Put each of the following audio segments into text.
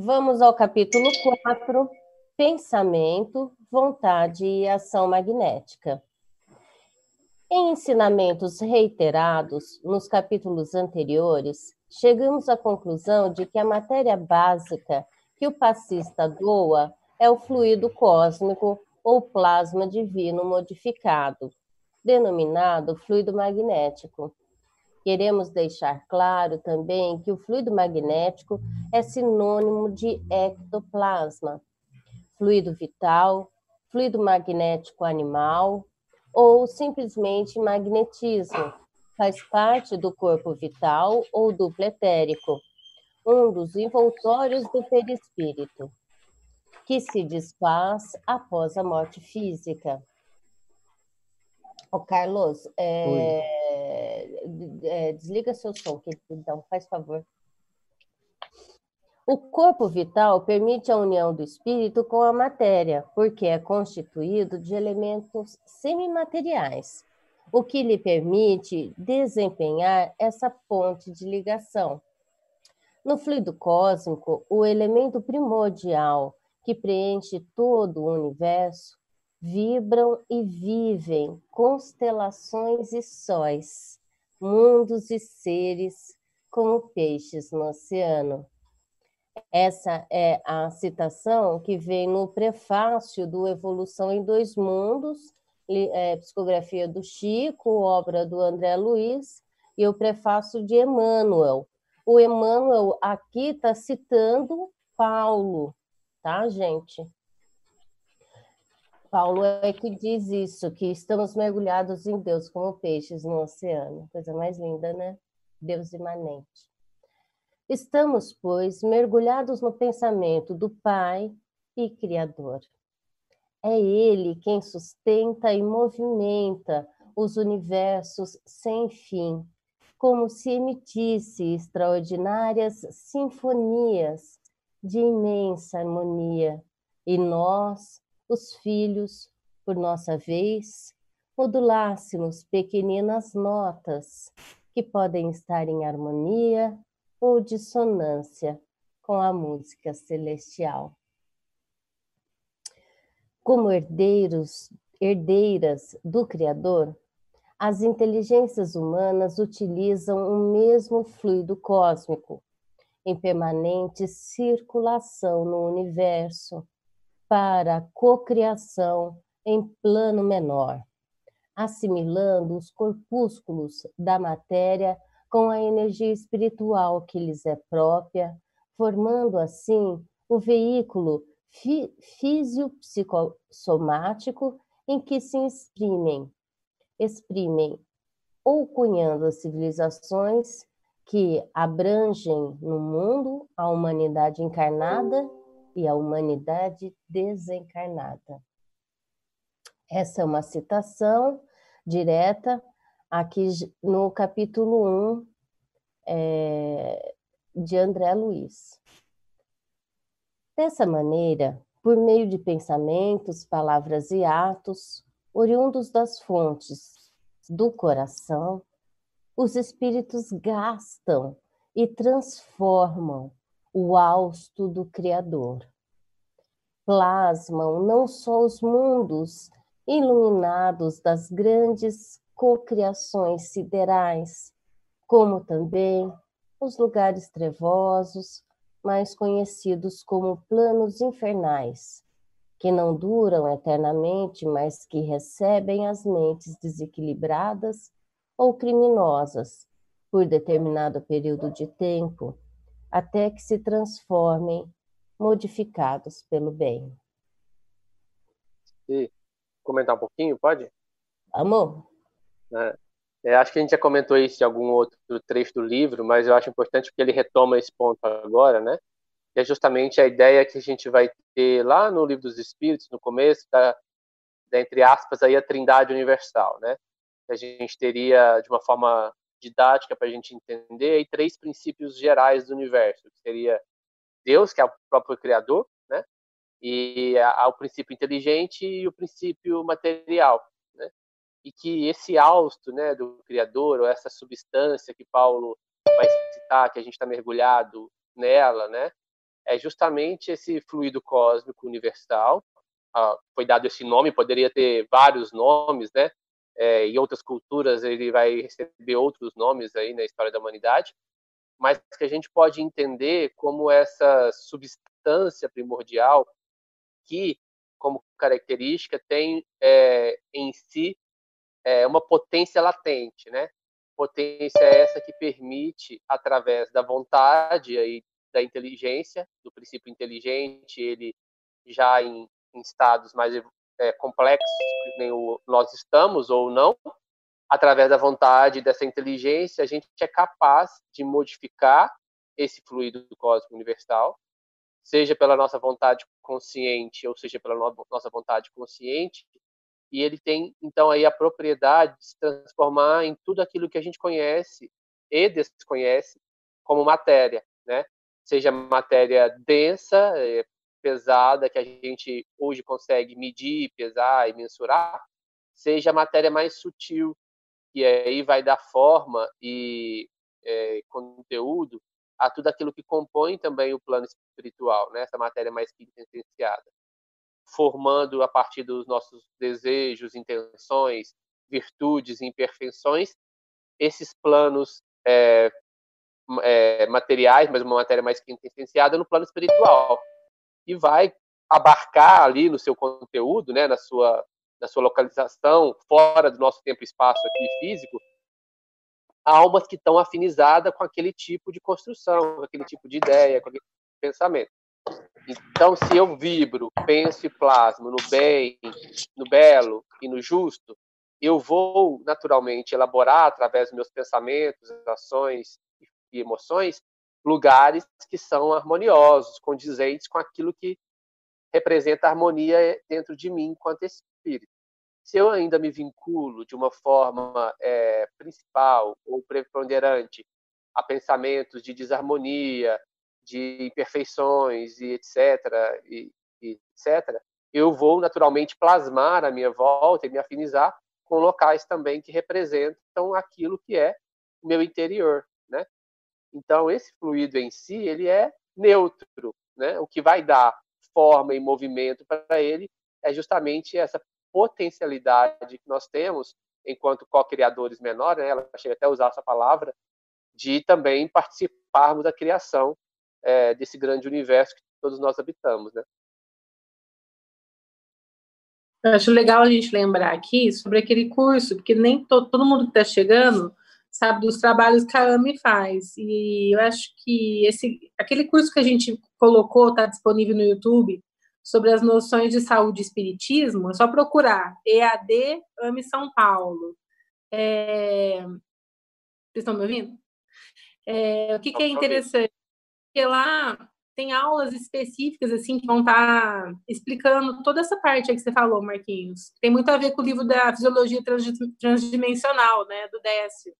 Vamos ao capítulo 4, pensamento, vontade e ação magnética. Em ensinamentos reiterados nos capítulos anteriores, chegamos à conclusão de que a matéria básica que o passista doa é o fluido cósmico ou plasma divino modificado, denominado fluido magnético. Queremos deixar claro também que o fluido magnético é sinônimo de ectoplasma, fluido vital, fluido magnético animal ou simplesmente magnetismo. Faz parte do corpo vital ou duplo etérico, um dos envoltórios do perispírito, que se desfaz após a morte física. O Carlos, é, é, desliga seu som, então, faz favor. O corpo vital permite a união do espírito com a matéria, porque é constituído de elementos semimateriais, o que lhe permite desempenhar essa ponte de ligação. No fluido cósmico, o elemento primordial que preenche todo o universo vibram e vivem constelações e sóis, mundos e seres como peixes no oceano. Essa é a citação que vem no prefácio do Evolução em Dois Mundos, é, psicografia do Chico, obra do André Luiz, e o prefácio de Emmanuel. O Emmanuel aqui está citando Paulo, tá, gente? Paulo é que diz isso, que estamos mergulhados em Deus como peixes no oceano. Coisa mais linda, né? Deus imanente. Estamos, pois, mergulhados no pensamento do Pai e Criador. É Ele quem sustenta e movimenta os universos sem fim, como se emitisse extraordinárias sinfonias de imensa harmonia, e nós, os filhos, por nossa vez, modulássemos pequeninas notas que podem estar em harmonia ou dissonância com a música celestial. Como herdeiros, herdeiras do Criador, as inteligências humanas utilizam o mesmo fluido cósmico em permanente circulação no universo para a cocriação em plano menor, assimilando os corpúsculos da matéria com a energia espiritual que lhes é própria, formando assim o veículo fisiopsicossomático em que se exprimem, exprimem ou cunhando as civilizações que abrangem no mundo a humanidade encarnada e a humanidade desencarnada. Essa é uma citação direta aqui no capítulo 1 é, de André Luiz. Dessa maneira, por meio de pensamentos, palavras e atos, oriundos das fontes do coração, os espíritos gastam e transformam o hausto do Criador. Plasmam não só os mundos iluminados das grandes cocriações siderais, como também os lugares trevosos, mais conhecidos como planos infernais, que não duram eternamente, mas que recebem as mentes desequilibradas ou criminosas por determinado período de tempo até que se transformem modificados pelo bem. E comentar um pouquinho, pode? Amor. É, é, acho que a gente já comentou isso em algum outro trecho do livro, mas eu acho importante porque ele retoma esse ponto agora, né? Que é justamente a ideia que a gente vai ter lá no livro dos Espíritos, no começo, da, da entre aspas, aí a Trindade Universal, né? Que a gente teria de uma forma didática para a gente entender aí três princípios gerais do universo, que seria Deus, que é o próprio criador, né? E o princípio inteligente e o princípio material, né? E que esse hausto, né, do criador, ou essa substância que Paulo vai citar, que a gente está mergulhado nela, né? é justamente esse fluido cósmico universal. Ah, foi dado esse nome, poderia ter vários nomes, né? É, em outras culturas ele vai receber outros nomes aí na história da humanidade, mas que a gente pode entender como essa substância primordial que, como característica, tem é, em si é, uma potência latente, né? Potência essa que permite, através da vontade e da inteligência, do princípio inteligente, ele já em, em estados mais é, complexos, nem o, nós estamos ou não, através da vontade dessa inteligência, a gente é capaz de modificar esse fluido cósmico universal, seja pela nossa vontade consciente ou seja pela nossa vontade consciente, e ele tem então aí a propriedade de se transformar em tudo aquilo que a gente conhece e desconhece como matéria, né? Seja matéria densa, eh, pesada que a gente hoje consegue medir, pesar e mensurar, seja matéria mais sutil que aí vai dar forma e é, conteúdo a tudo aquilo que compõe também o plano espiritual, né? essa matéria mais quintessenciada, formando a partir dos nossos desejos, intenções, virtudes e imperfeições, esses planos é, é, materiais, mas uma matéria mais quintessenciada no plano espiritual. E vai abarcar ali no seu conteúdo, né, na sua da sua localização, fora do nosso tempo e espaço aqui físico, almas que estão afinizadas com aquele tipo de construção, com aquele tipo de ideia, com aquele tipo de pensamento. Então, se eu vibro, penso e plasmo no bem, no belo e no justo, eu vou naturalmente elaborar através dos meus pensamentos, ações e emoções lugares que são harmoniosos, condizentes com aquilo que representa a harmonia dentro de mim enquanto espírito. Se eu ainda me vinculo de uma forma é, principal ou preponderante a pensamentos de desarmonia, de imperfeições e etc, e, e etc, eu vou naturalmente plasmar a minha volta e me afinizar com locais também que representam aquilo que é o meu interior, né? Então esse fluido em si ele é neutro, né? O que vai dar forma e movimento para ele é justamente essa potencialidade que nós temos enquanto co-criadores menores, né, ela chega até a usar essa palavra, de também participarmos da criação é, desse grande universo que todos nós habitamos, né? Eu acho legal a gente lembrar aqui sobre aquele curso, porque nem to, todo mundo que está chegando sabe dos trabalhos que a AMI faz. E eu acho que esse, aquele curso que a gente colocou está disponível no YouTube, sobre as noções de saúde e espiritismo, é só procurar EAD AME São Paulo. É... Vocês estão me ouvindo? É... O que, que é interessante? Porque lá tem aulas específicas assim que vão estar tá explicando toda essa parte que você falou, Marquinhos. Tem muito a ver com o livro da fisiologia transdimensional, né, do Décio.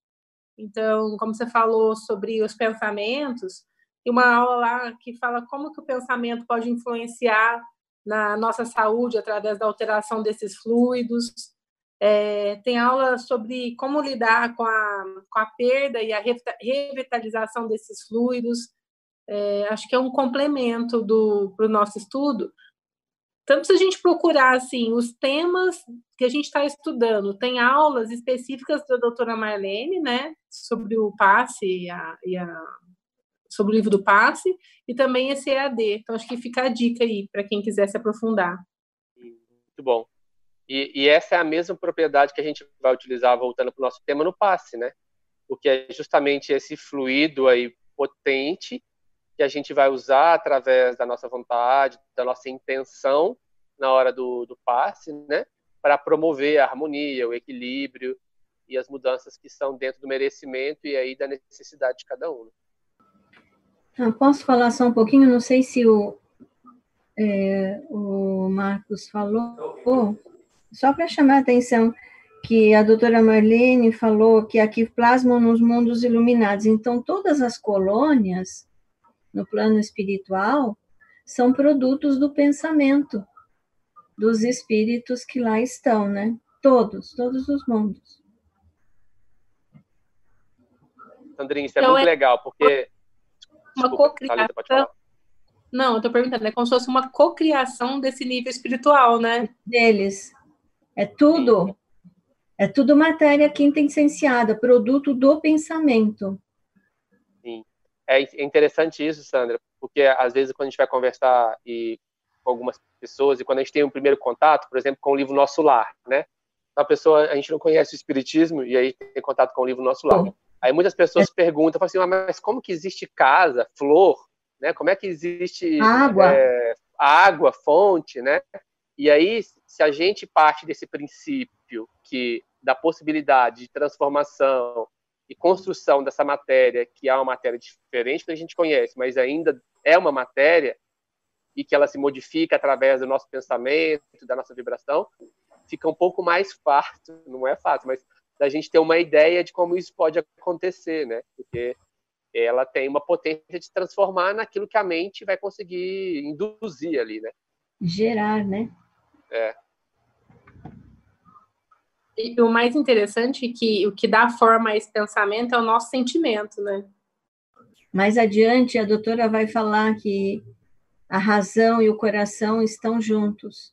Então, como você falou sobre os pensamentos, tem uma aula lá que fala como que o pensamento pode influenciar na nossa saúde através da alteração desses fluidos. É, tem aula sobre como lidar com a, com a perda e a revitalização desses fluidos. É, acho que é um complemento para o nosso estudo. Tanto se a gente procurar assim os temas que a gente está estudando, tem aulas específicas da doutora Marlene, né, sobre o passe e a, e a sobre o livro do passe e também esse EAD. Então, acho que fica a dica aí para quem quiser se aprofundar. Muito bom. E, e, essa é a mesma propriedade que a gente vai utilizar, voltando para o nosso tema, no passe, né? Porque é justamente esse fluido aí potente que a gente vai usar através da nossa vontade, da nossa intenção na hora do, do passe, né? Para promover a harmonia, o equilíbrio e as mudanças que são dentro do merecimento e aí da necessidade de cada um. Ah, posso falar só um pouquinho? Não sei se o, é, o Marcos falou, só para chamar a atenção que a doutora Marlene falou que aqui plasmam nos mundos iluminados. Então, todas as colônias no plano espiritual são produtos do pensamento dos espíritos que lá estão, né? Todos, todos os mundos. Sandrinha, isso é então, muito é... legal, porque uma cocriação. Não, eu tô perguntando, é como se fosse uma cocriação desse nível espiritual, né? Deles. É tudo. É tudo matéria quintessenciada, produto do pensamento. Sim. É interessante isso, Sandra, porque às vezes quando a gente vai conversar e, com algumas pessoas e quando a gente tem um primeiro contato, por exemplo, com o livro Nosso Lar, né? A pessoa, a gente não conhece o espiritismo e aí tem contato com o livro Nosso Lar. Aí muitas pessoas é. perguntam, assim, ah, mas como que existe casa, flor, né? Como é que existe água, é, água fonte, né? E aí, se a gente parte desse princípio que da possibilidade de transformação e construção dessa matéria, que é uma matéria diferente que a gente conhece, mas ainda é uma matéria e que ela se modifica através do nosso pensamento, da nossa vibração, fica um pouco mais fácil, não é fácil, mas da gente ter uma ideia de como isso pode acontecer, né? Porque ela tem uma potência de transformar naquilo que a mente vai conseguir induzir ali, né? Gerar, né? É. E o mais interessante é que o que dá forma a esse pensamento é o nosso sentimento, né? Mais adiante, a doutora vai falar que a razão e o coração estão juntos.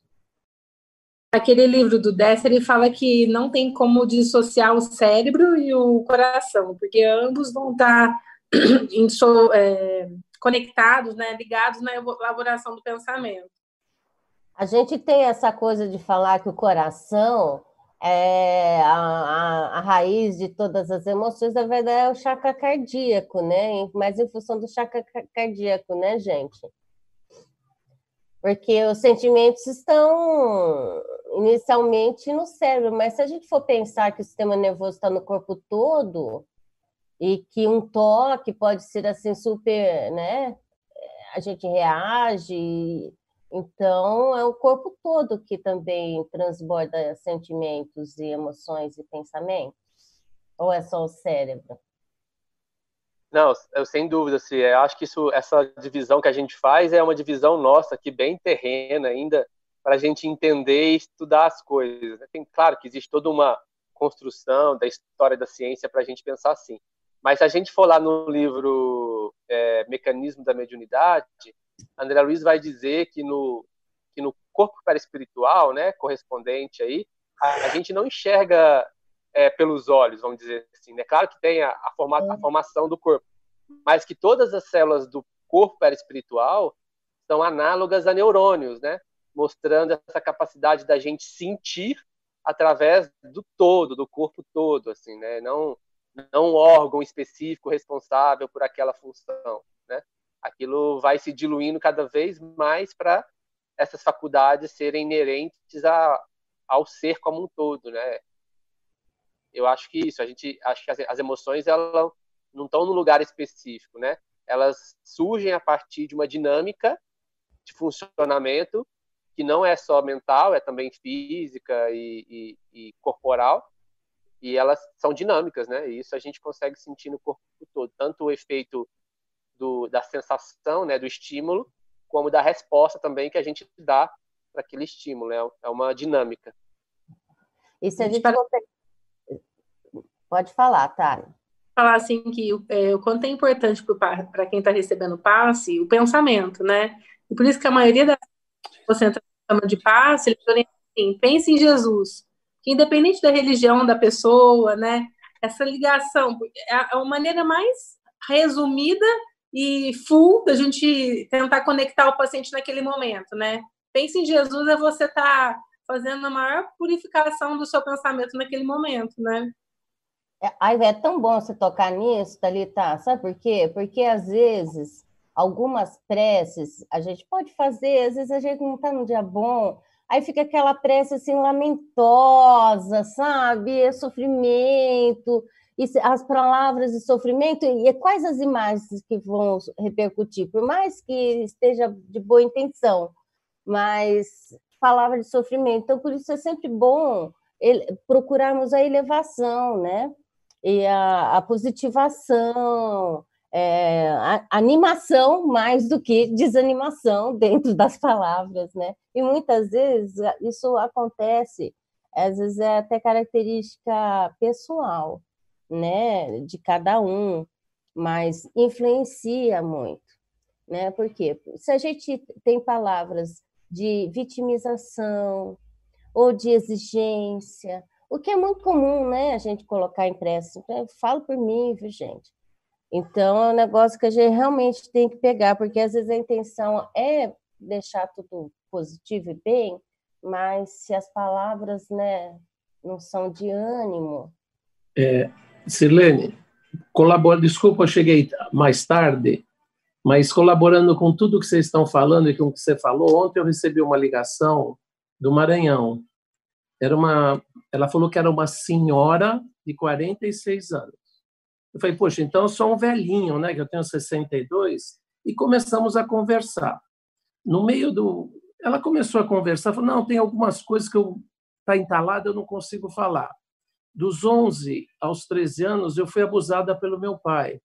Aquele livro do Dessa, ele fala que não tem como dissociar o cérebro e o coração, porque ambos vão estar em, é, conectados, né, ligados na elaboração do pensamento. A gente tem essa coisa de falar que o coração é a, a, a, raiz de todas as emoções, na verdade, é o chakra cardíaco, né? Mas em função do chakra cardíaco, né, gente? Porque os sentimentos estão inicialmente no cérebro, mas se a gente for pensar que o sistema nervoso está no corpo todo, e que um toque pode ser assim super, né? A gente reage, então é o corpo todo que também transborda sentimentos e emoções e pensamentos, ou é só o cérebro? Não, eu sem dúvida, assim, eu acho que isso, essa divisão que a gente faz é uma divisão nossa aqui bem terrena ainda para a gente entender e estudar as coisas. Tem claro que existe toda uma construção da história da ciência para a gente pensar assim. Mas se a gente for lá no livro é, Mecanismo da Mediunidade, André Luiz vai dizer que no, que no corpo perispiritual, né, correspondente aí, a, a gente não enxerga é, pelos olhos, vamos dizer assim. É né? claro que tem a, a, forma, a formação do corpo, mas que todas as células do corpo perispiritual são análogas a neurônios, né? Mostrando essa capacidade da gente sentir através do todo, do corpo todo, assim, né? Não não um órgão específico responsável por aquela função, né? Aquilo vai se diluindo cada vez mais para essas faculdades serem inerentes a, ao ser como um todo, né? Eu acho que isso, a gente acho que as, as emoções elas não estão num lugar específico, né? Elas surgem a partir de uma dinâmica de funcionamento que não é só mental, é também física e, e, e corporal, e elas são dinâmicas, né? E isso a gente consegue sentir no corpo todo, tanto o efeito do, da sensação, né, do estímulo, como da resposta também que a gente dá para aquele estímulo, né? É uma dinâmica. E se a gente pode falar, Tara. Falar assim que é, o quanto é importante para quem está recebendo passe o pensamento, né? E por isso que a maioria das você entra no de passe, eles orientam assim, pense em Jesus independente da religião da pessoa, né? Essa ligação é, é uma maneira mais resumida e full da gente tentar conectar o paciente naquele momento, né? Pense em Jesus é você estar tá fazendo a maior purificação do seu pensamento naquele momento, né? É, é tão bom você tocar nisso, Thalita, sabe por quê? Porque às vezes algumas preces a gente pode fazer, às vezes a gente não está num dia bom, aí fica aquela prece assim lamentosa, sabe? É sofrimento, as palavras de sofrimento, e quais as imagens que vão repercutir? Por mais que esteja de boa intenção, mas palavra de sofrimento. Então, por isso é sempre bom procurarmos a elevação, né? E a, a positivação, é, animação mais do que desanimação dentro das palavras, né? E muitas vezes isso acontece, às vezes é até característica pessoal, né, de cada um, mas influencia muito. né? Porque se a gente tem palavras de vitimização ou de exigência, o que é muito comum, né? A gente colocar impresso. Eu falo por mim, viu, gente? Então, é um negócio que a gente realmente tem que pegar, porque às vezes a intenção é deixar tudo positivo e bem, mas se as palavras, né, não são de ânimo. É, Silene, colabora, desculpa, eu cheguei mais tarde, mas colaborando com tudo que vocês estão falando e com o que você falou, ontem eu recebi uma ligação do Maranhão. Era uma, ela falou que era uma senhora de 46 anos. Eu falei, poxa, então eu sou um velhinho, né? Que eu tenho 62. E começamos a conversar. No meio do, ela começou a conversar, falou, não, tem algumas coisas que eu tá entalada, eu não consigo falar. Dos 11 aos 13 anos, eu fui abusada pelo meu pai.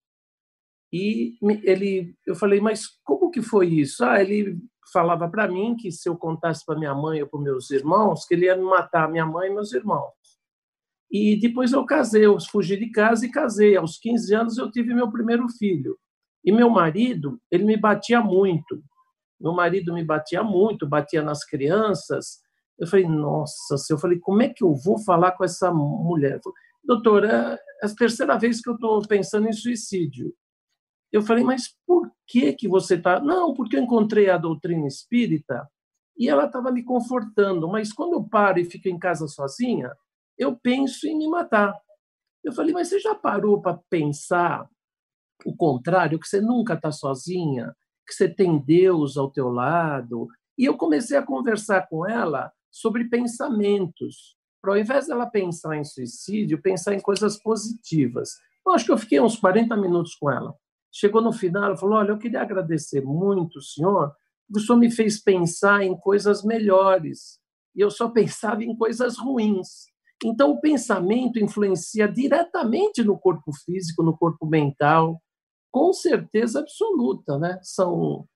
E ele, eu falei, mas como que foi isso? Ah, ele falava para mim que se eu contasse para minha mãe ou para meus irmãos, que ele ia matar, minha mãe e meus irmãos. E depois eu casei, eu fugi de casa e casei. Aos 15 anos eu tive meu primeiro filho. E meu marido, ele me batia muito. Meu marido me batia muito, batia nas crianças. Eu falei, nossa, eu falei, como é que eu vou falar com essa mulher? Doutora, é a terceira vez que eu estou pensando em suicídio. Eu falei, mas por que que você está? Não, porque eu encontrei a doutrina espírita e ela estava me confortando. Mas quando eu paro e fico em casa sozinha, eu penso em me matar. Eu falei, mas você já parou para pensar o contrário, que você nunca está sozinha, que você tem Deus ao teu lado? E eu comecei a conversar com ela sobre pensamentos, para ao invés dela pensar em suicídio, pensar em coisas positivas. Eu acho que eu fiquei uns 40 minutos com ela. Chegou no final, falou: Olha, eu queria agradecer muito o senhor, o senhor me fez pensar em coisas melhores, e eu só pensava em coisas ruins. Então, o pensamento influencia diretamente no corpo físico, no corpo mental, com certeza absoluta, né? São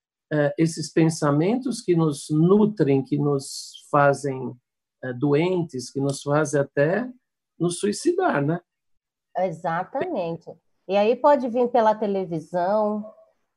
esses pensamentos que nos nutrem, que nos fazem é, doentes, que nos fazem até nos suicidar, né? Exatamente. E aí pode vir pela televisão,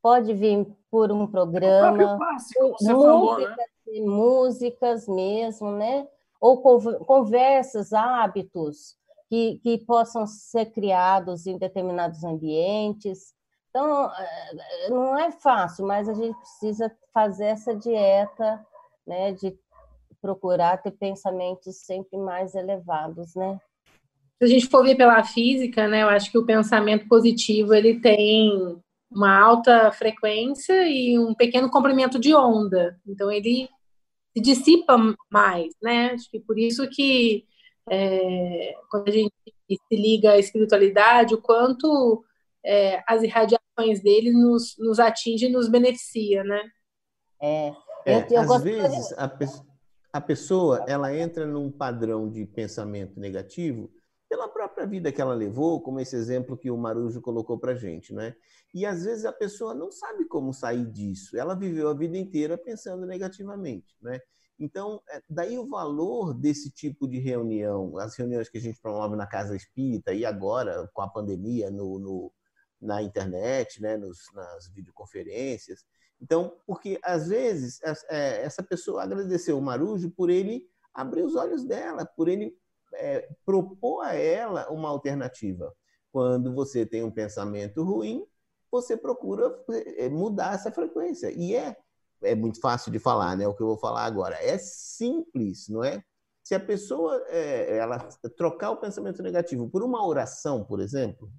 pode vir por um programa, clássico, músicas, falou, né? músicas mesmo, né? Ou conversas, hábitos que, que possam ser criados em determinados ambientes. Então, é, não é fácil, mas a gente precisa fazer essa dieta, né, de procurar ter pensamentos sempre mais elevados, né? se a gente for ver pela física, né, eu acho que o pensamento positivo ele tem uma alta frequência e um pequeno comprimento de onda. Então ele se dissipa mais, né? Acho que por isso que é, quando a gente se liga à espiritualidade, o quanto é, as irradiações dele nos, nos atinge e nos beneficia, né? É, é eu, eu às vezes a, pe a pessoa ela entra num padrão de pensamento negativo pela própria vida que ela levou, como esse exemplo que o Marujo colocou para gente, né? E às vezes a pessoa não sabe como sair disso. Ela viveu a vida inteira pensando negativamente, né? Então, é, daí o valor desse tipo de reunião, as reuniões que a gente promove na Casa Espírita e agora com a pandemia no, no na internet, né, Nos, nas videoconferências. Então, porque às vezes é, essa pessoa agradeceu o Marujo por ele abrir os olhos dela, por ele é, propor a ela uma alternativa. Quando você tem um pensamento ruim, você procura é, mudar essa frequência. E é, é muito fácil de falar, né? O que eu vou falar agora. É simples, não é? Se a pessoa é, ela trocar o pensamento negativo por uma oração, por exemplo,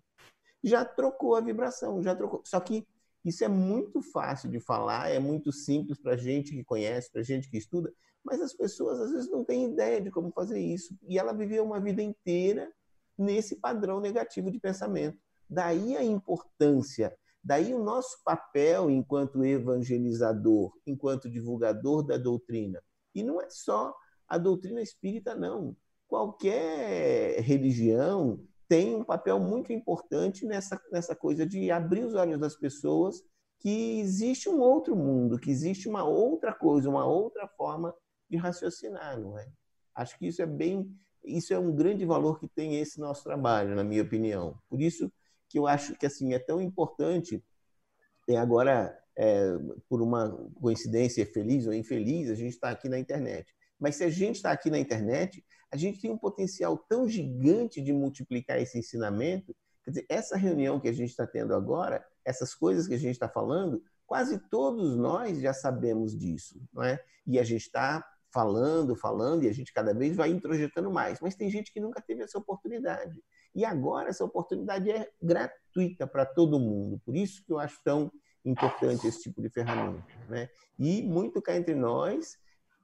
já trocou a vibração, já trocou. Só que isso é muito fácil de falar, é muito simples para gente que conhece, para gente que estuda, mas as pessoas às vezes não têm ideia de como fazer isso. E ela viveu uma vida inteira nesse padrão negativo de pensamento. Daí a importância, daí o nosso papel enquanto evangelizador, enquanto divulgador da doutrina. E não é só a doutrina espírita, não. Qualquer religião tem um papel muito importante nessa, nessa coisa de abrir os olhos das pessoas que existe um outro mundo, que existe uma outra coisa, uma outra forma de raciocinar, não é? Acho que isso é bem, isso é um grande valor que tem esse nosso trabalho, na minha opinião. Por isso que eu acho que assim é tão importante. E agora é, por uma coincidência feliz ou infeliz, a gente está aqui na internet. Mas se a gente está aqui na internet, a gente tem um potencial tão gigante de multiplicar esse ensinamento. Quer dizer, essa reunião que a gente está tendo agora, essas coisas que a gente está falando, quase todos nós já sabemos disso, não é? E a gente está falando, falando, e a gente cada vez vai introjetando mais. Mas tem gente que nunca teve essa oportunidade. E agora essa oportunidade é gratuita para todo mundo. Por isso que eu acho tão importante esse tipo de ferramenta. Né? E muito cá entre nós,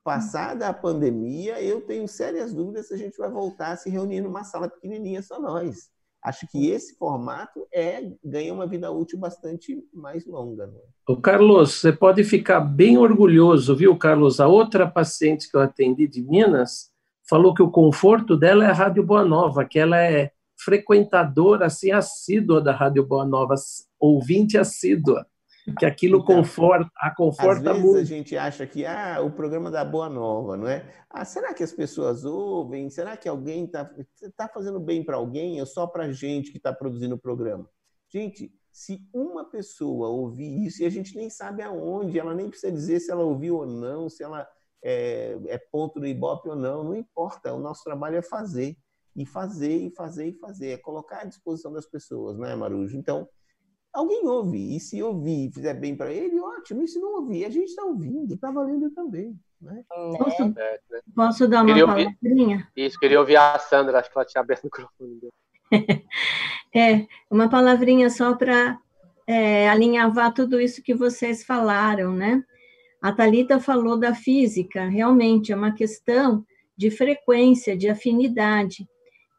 passada a pandemia, eu tenho sérias dúvidas se a gente vai voltar a se reunir numa sala pequenininha só nós. Acho que esse formato é ganha uma vida útil bastante mais longa. Né? O Carlos, você pode ficar bem orgulhoso, viu, Carlos? A outra paciente que eu atendi de Minas falou que o conforto dela é a Rádio Boa Nova, que ela é frequentadora assim assídua da Rádio Boa Nova, ouvinte assídua que aquilo então, conforta, a conforta às vezes a gente acha que ah, o programa da Boa Nova, não é? Ah, será que as pessoas ouvem? Será que alguém está tá fazendo bem para alguém ou só para gente que está produzindo o programa? Gente, se uma pessoa ouvir isso e a gente nem sabe aonde, ela nem precisa dizer se ela ouviu ou não, se ela é, é ponto do Ibope ou não, não importa. O nosso trabalho é fazer e fazer e fazer e fazer, é colocar à disposição das pessoas, não é, Marujo? Então alguém ouve. E se ouvir e fizer bem para ele, ótimo. E se não ouvir, a gente está ouvindo, está valendo também. Né? É. Posso, é, né? posso dar uma queria palavrinha? Ouvir, isso, queria ouvir a Sandra, acho que ela tinha aberto o microfone. é, uma palavrinha só para é, alinhavar tudo isso que vocês falaram, né? A Talita falou da física, realmente é uma questão de frequência, de afinidade.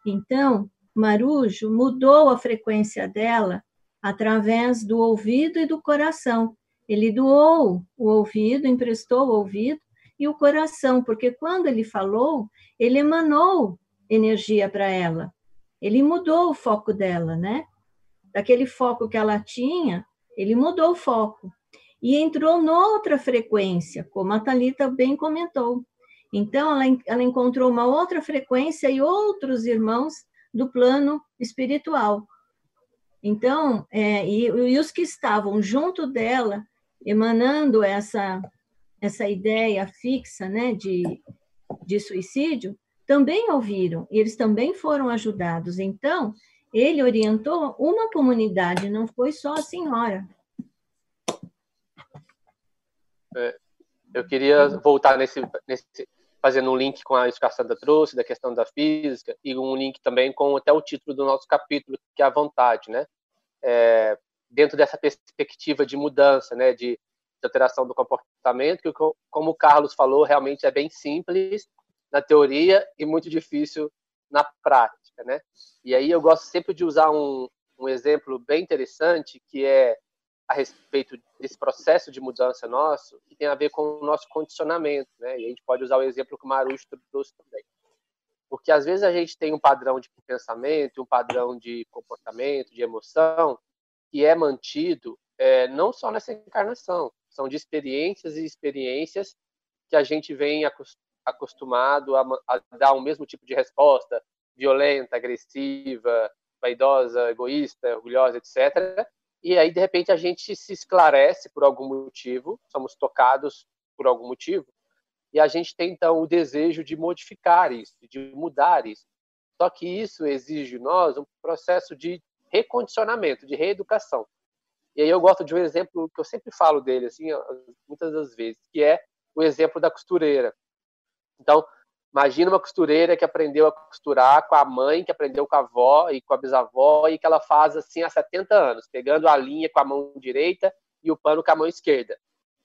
Então, Marujo mudou a frequência dela através do ouvido e do coração. Ele doou o ouvido, emprestou o ouvido e o coração, porque quando ele falou, ele emanou energia para ela. Ele mudou o foco dela, né? Daquele foco que ela tinha, ele mudou o foco e entrou noutra frequência, como a Talita bem comentou. Então ela, ela encontrou uma outra frequência e outros irmãos do plano espiritual. Então, é, e, e, os que estavam junto dela, emanando essa, essa ideia fixa né, de, de suicídio, também ouviram, e eles também foram ajudados. Então, ele orientou uma comunidade, não foi só a senhora. É, eu queria voltar nesse, nesse, fazendo um link com a isso trouxe, da questão da física, e um link também com até o título do nosso capítulo, que é a vontade, né? É, dentro dessa perspectiva de mudança, né, de, de, alteração do comportamento, que, como o Carlos falou, realmente é bem simples na teoria e muito difícil na prática, né? E aí eu gosto sempre de usar um, um exemplo bem interessante, que é a respeito desse processo de mudança nosso, que tem a ver com o nosso condicionamento, né? E a gente pode usar o exemplo que o Marujo trouxe também. Porque às vezes a gente tem um padrão de pensamento, um padrão de comportamento, de emoção, que é mantido é, não só nessa encarnação, são de experiências e experiências que a gente vem acostumado a, a dar o mesmo tipo de resposta, violenta, agressiva, vaidosa, egoísta, orgulhosa, etc. E aí, de repente, a gente se esclarece por algum motivo, somos tocados por algum motivo, e a gente tem então o desejo de modificar isso, de mudar isso. Só que isso exige de nós um processo de recondicionamento, de reeducação. E aí eu gosto de um exemplo que eu sempre falo dele, assim, muitas das vezes, que é o exemplo da costureira. Então, imagina uma costureira que aprendeu a costurar com a mãe, que aprendeu com a avó e com a bisavó, e que ela faz assim há 70 anos, pegando a linha com a mão direita e o pano com a mão esquerda.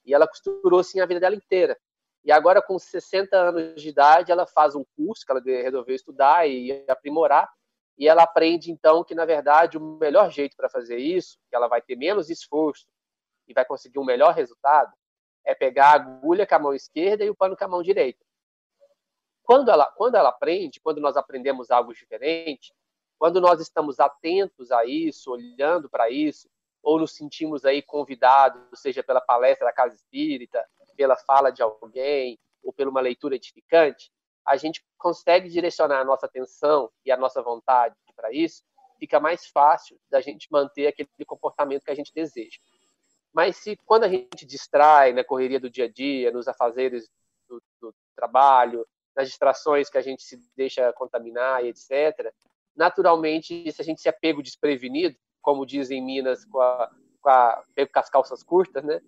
E ela costurou assim a vida dela inteira. E agora, com 60 anos de idade, ela faz um curso que ela resolveu estudar e aprimorar. E ela aprende, então, que, na verdade, o melhor jeito para fazer isso, que ela vai ter menos esforço e vai conseguir um melhor resultado, é pegar a agulha com a mão esquerda e o pano com a mão direita. Quando ela, quando ela aprende, quando nós aprendemos algo diferente, quando nós estamos atentos a isso, olhando para isso, ou nos sentimos aí convidados, seja pela palestra da Casa Espírita, pela fala de alguém ou por uma leitura edificante, a gente consegue direcionar a nossa atenção e a nossa vontade para isso, fica mais fácil da gente manter aquele comportamento que a gente deseja. Mas se quando a gente distrai na correria do dia a dia, nos afazeres do, do trabalho, nas distrações que a gente se deixa contaminar e etc., naturalmente, se a gente se apego desprevenido, como dizem em Minas, com, a, com, a, com as calças curtas, né?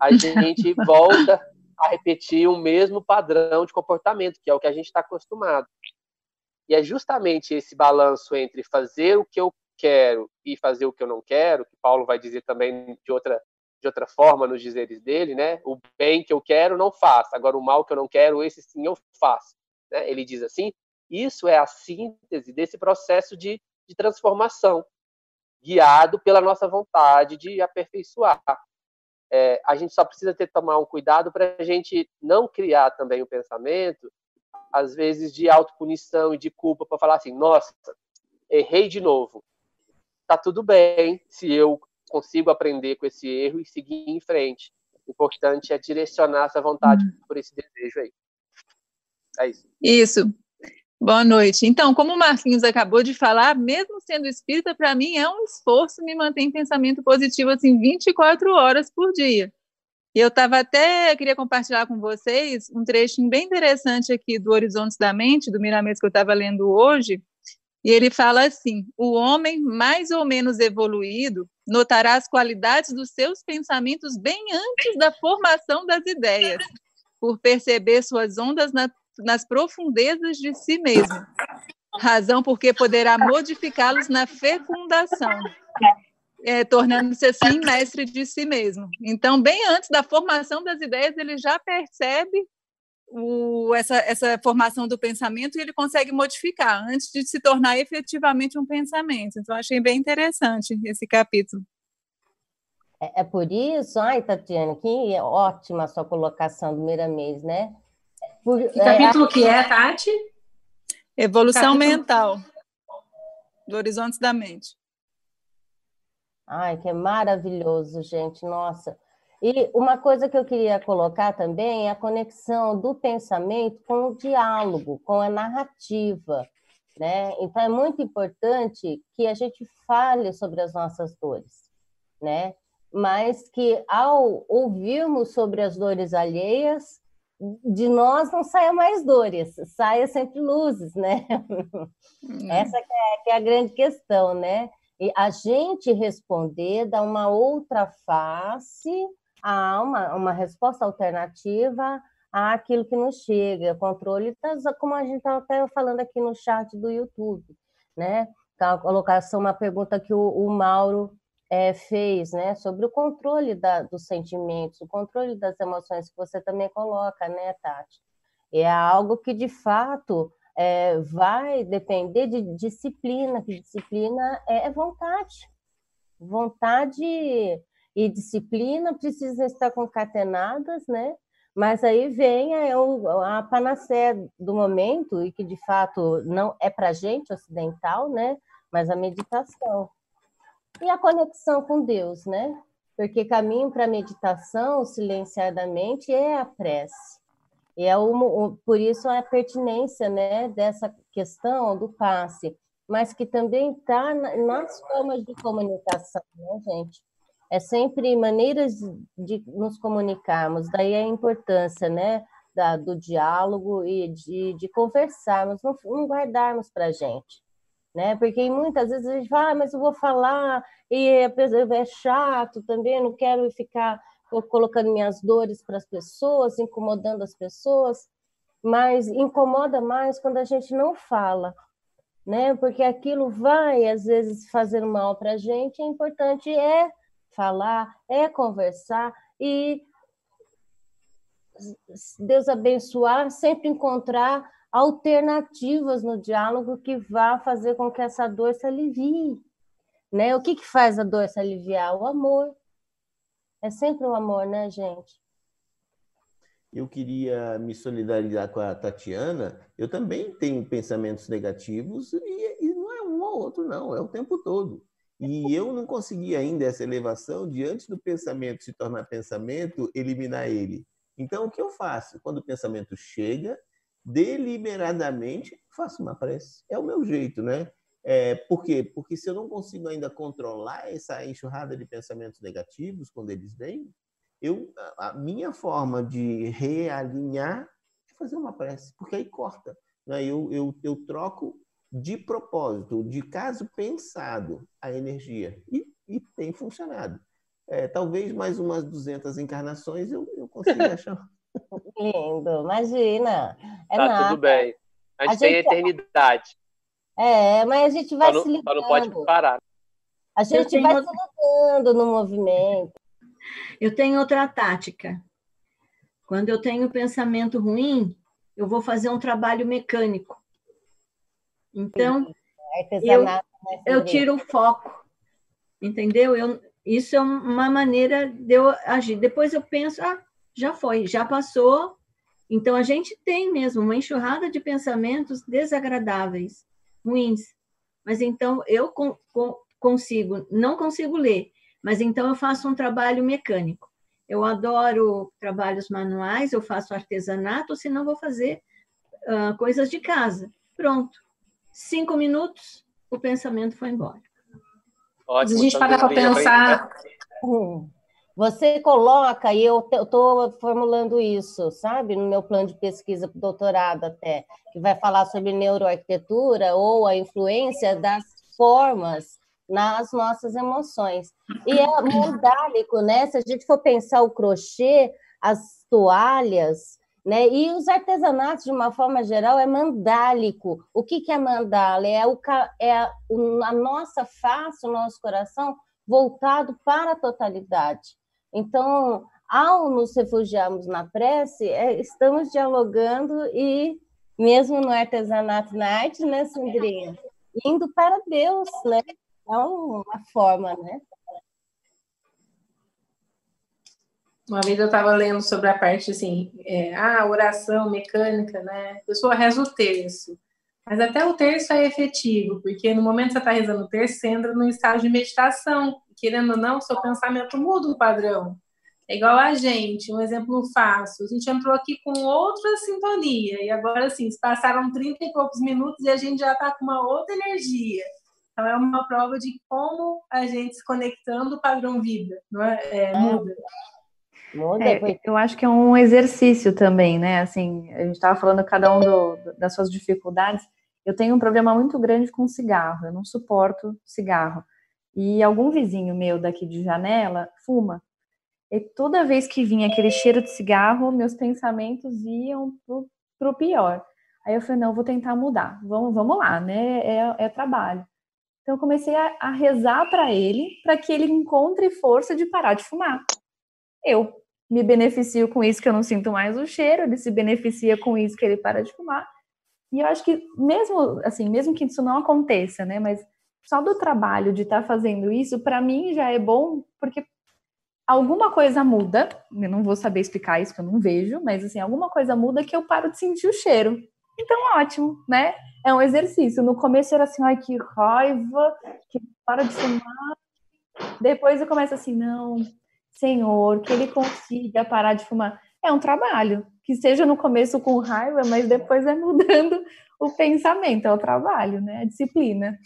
A gente volta a repetir o mesmo padrão de comportamento, que é o que a gente está acostumado. E é justamente esse balanço entre fazer o que eu quero e fazer o que eu não quero, que Paulo vai dizer também de outra de outra forma nos dizeres dele, né? O bem que eu quero não faço, agora o mal que eu não quero, esse sim eu faço. Né? Ele diz assim: isso é a síntese desse processo de, de transformação, guiado pela nossa vontade de aperfeiçoar. É, a gente só precisa ter tomar um cuidado para a gente não criar também o pensamento, às vezes, de autopunição e de culpa, para falar assim: nossa, errei de novo. Tá tudo bem se eu consigo aprender com esse erro e seguir em frente. O importante é direcionar essa vontade hum. por esse desejo aí. É isso. Isso. Boa noite. Então, como o Marquinhos acabou de falar, mesmo sendo espírita, para mim é um esforço me manter em pensamento positivo assim 24 horas por dia. E eu estava até, queria compartilhar com vocês um trechinho bem interessante aqui do Horizontes da Mente, do Miramês que eu estava lendo hoje, e ele fala assim: o homem mais ou menos evoluído notará as qualidades dos seus pensamentos bem antes da formação das ideias, por perceber suas ondas nas profundezas de si mesmo, razão porque poderá modificá-los na fecundação, é, tornando-se assim mestre de si mesmo. Então, bem antes da formação das ideias, ele já percebe o, essa, essa formação do pensamento e ele consegue modificar antes de se tornar efetivamente um pensamento. Então, achei bem interessante esse capítulo. É, é por isso, ai, Tatiana, que ótima sua colocação do Miramês, né? Por, que capítulo é, que é, Tati? Evolução capítulo... mental. Do Horizontes da Mente. Ai, que maravilhoso, gente. Nossa. E uma coisa que eu queria colocar também é a conexão do pensamento com o diálogo, com a narrativa. Né? Então, é muito importante que a gente fale sobre as nossas dores, né? mas que ao ouvirmos sobre as dores alheias, de nós não saia mais dores, saia sempre luzes, né? Hum. Essa que é, que é, a grande questão, né? E a gente responder, dar uma outra face a uma, uma resposta alternativa àquilo que nos chega. Controle, tá, como a gente estava até falando aqui no chat do YouTube, né? A colocação, uma pergunta que o, o Mauro é, fez, né, sobre o controle da, dos sentimentos, o controle das emoções que você também coloca, né, Tati? É algo que de fato é, vai depender de disciplina, que disciplina é vontade. Vontade e disciplina precisam estar concatenadas, né? Mas aí vem a, a panaceia do momento, e que de fato não é para gente ocidental, né? Mas a meditação e a conexão com Deus, né? Porque caminho para meditação, silenciadamente, é a prece. E é o, por isso a pertinência né, dessa questão do passe, mas que também está nas formas de comunicação, né, gente? É sempre maneiras de nos comunicarmos, daí a importância, né, da, do diálogo e de, de conversarmos, não, não guardarmos para a gente né? Porque muitas vezes a gente fala, ah, mas eu vou falar e é chato também, não quero ficar colocando minhas dores para as pessoas, incomodando as pessoas, mas incomoda mais quando a gente não fala, né? Porque aquilo vai às vezes fazer mal para a gente. É importante é falar, é conversar e Deus abençoar, sempre encontrar alternativas no diálogo que vá fazer com que essa dor se alivie. Né? O que, que faz a dor se aliviar? O amor. É sempre o amor, né, gente? Eu queria me solidarizar com a Tatiana. Eu também tenho pensamentos negativos e, e não é um ou outro, não, é o tempo todo. E eu não consegui ainda essa elevação diante do pensamento se tornar pensamento, eliminar ele. Então, o que eu faço? Quando o pensamento chega, deliberadamente faço uma prece. É o meu jeito, né? É, por quê? Porque se eu não consigo ainda controlar essa enxurrada de pensamentos negativos quando eles vêm, eu, a minha forma de realinhar é fazer uma prece, porque aí corta. Né? Eu, eu, eu troco de propósito, de caso pensado, a energia. E, e tem funcionado. É, talvez mais umas 200 encarnações eu, eu consiga achar. Lindo, imagina. É tá nada. tudo bem. A gente a tem gente... eternidade. É, mas a gente vai só se ligando. Só não pode parar. A gente tenho... vai se ligando no movimento. Eu tenho outra tática. Quando eu tenho pensamento ruim, eu vou fazer um trabalho mecânico. Então, eu, né, eu tiro o foco, entendeu? Eu, isso é uma maneira de eu agir. Depois eu penso, ah, já foi, já passou. Então, a gente tem mesmo uma enxurrada de pensamentos desagradáveis, ruins. Mas então, eu consigo, não consigo ler, mas então eu faço um trabalho mecânico. Eu adoro trabalhos manuais, eu faço artesanato, senão vou fazer uh, coisas de casa. Pronto. Cinco minutos, o pensamento foi embora. Ótimo, a gente para para pensar. Você coloca, e eu estou formulando isso, sabe, no meu plano de pesquisa para doutorado até, que vai falar sobre neuroarquitetura ou a influência das formas nas nossas emoções. E é mandálico, né? Se a gente for pensar o crochê, as toalhas, né? E os artesanatos, de uma forma geral, é mandálico. O que, que é mandala? É, o, é a, a nossa face, o nosso coração voltado para a totalidade. Então, ao nos refugiarmos na prece, é, estamos dialogando e, mesmo no artesanato, na arte, né, Sandrinha? Indo para Deus, né? É uma forma, né? Uma vez eu estava lendo sobre a parte assim, é, ah, oração mecânica, né? A pessoa reza o terço. Mas até o terço é efetivo, porque no momento que você está rezando o terço, você entra num estado de meditação. Querendo ou não, seu pensamento muda o padrão. É igual a gente, um exemplo fácil. A gente entrou aqui com outra sintonia, e agora, se passaram 30 e poucos minutos e a gente já está com uma outra energia. Então, é uma prova de como a gente se conectando o padrão vida, não é? é muda. É, eu acho que é um exercício também, né? Assim, a gente estava falando cada um do, das suas dificuldades. Eu tenho um problema muito grande com cigarro. Eu não suporto cigarro. E algum vizinho meu daqui de janela fuma. E toda vez que vinha aquele cheiro de cigarro, meus pensamentos iam pro, pro pior. Aí eu falei, não, vou tentar mudar. Vamos, vamos lá, né? É, é trabalho. Então eu comecei a, a rezar para ele, para que ele encontre força de parar de fumar. Eu me beneficio com isso que eu não sinto mais o cheiro, ele se beneficia com isso que ele para de fumar. E eu acho que mesmo assim, mesmo que isso não aconteça, né, mas só do trabalho de estar tá fazendo isso, para mim já é bom, porque alguma coisa muda, eu não vou saber explicar isso que eu não vejo, mas assim, alguma coisa muda que eu paro de sentir o cheiro. Então, ótimo, né? É um exercício. No começo era assim, ai, que raiva, que para de fumar. Depois eu começo assim, não, Senhor, que ele consiga parar de fumar. É um trabalho, que seja no começo com raiva, mas depois é mudando o pensamento, é o trabalho, né? A disciplina.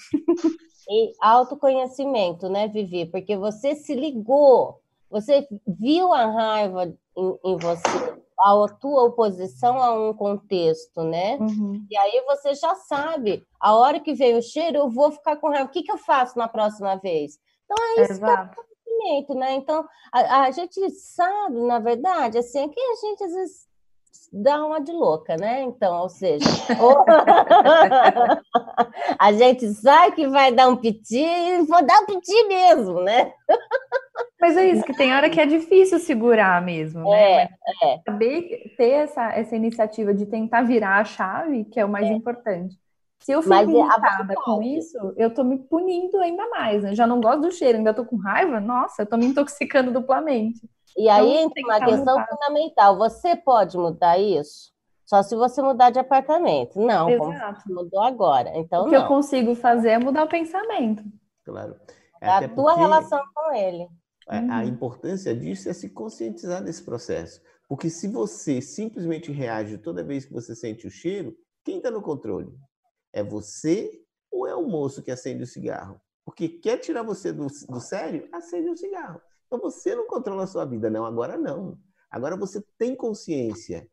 E autoconhecimento, né, Vivi? Porque você se ligou, você viu a raiva em, em você, a tua oposição a um contexto, né? Uhum. E aí você já sabe, a hora que veio o cheiro, eu vou ficar com raiva. O que, que eu faço na próxima vez? Então é isso Exato. que conhecimento, né? Então, a, a gente sabe, na verdade, assim, é que a gente às vezes dá uma de louca, né? Então, ou seja, ou... a gente sabe que vai dar um piti e vou dar um piti mesmo, né? Mas é isso, que tem hora que é difícil segurar mesmo, né? É, é. Saber ter essa, essa iniciativa de tentar virar a chave, que é o mais é. importante. Se eu fico é irritada com isso, eu tô me punindo ainda mais, né? Já não gosto do cheiro, ainda tô com raiva, nossa, eu tô me intoxicando duplamente. E aí então, entra uma questão mudar. fundamental. Você pode mudar isso? Só se você mudar de apartamento. Não, Exato. como mudou agora. Então, o que não. eu consigo fazer é mudar o pensamento. Claro. É a tua relação com ele. A, a uhum. importância disso é se conscientizar desse processo. Porque se você simplesmente reage toda vez que você sente o cheiro, quem está no controle? É você ou é o moço que acende o cigarro? Porque quer tirar você do, do sério, acende o cigarro. Então você não controla a sua vida, não. Agora não. Agora você tem consciência.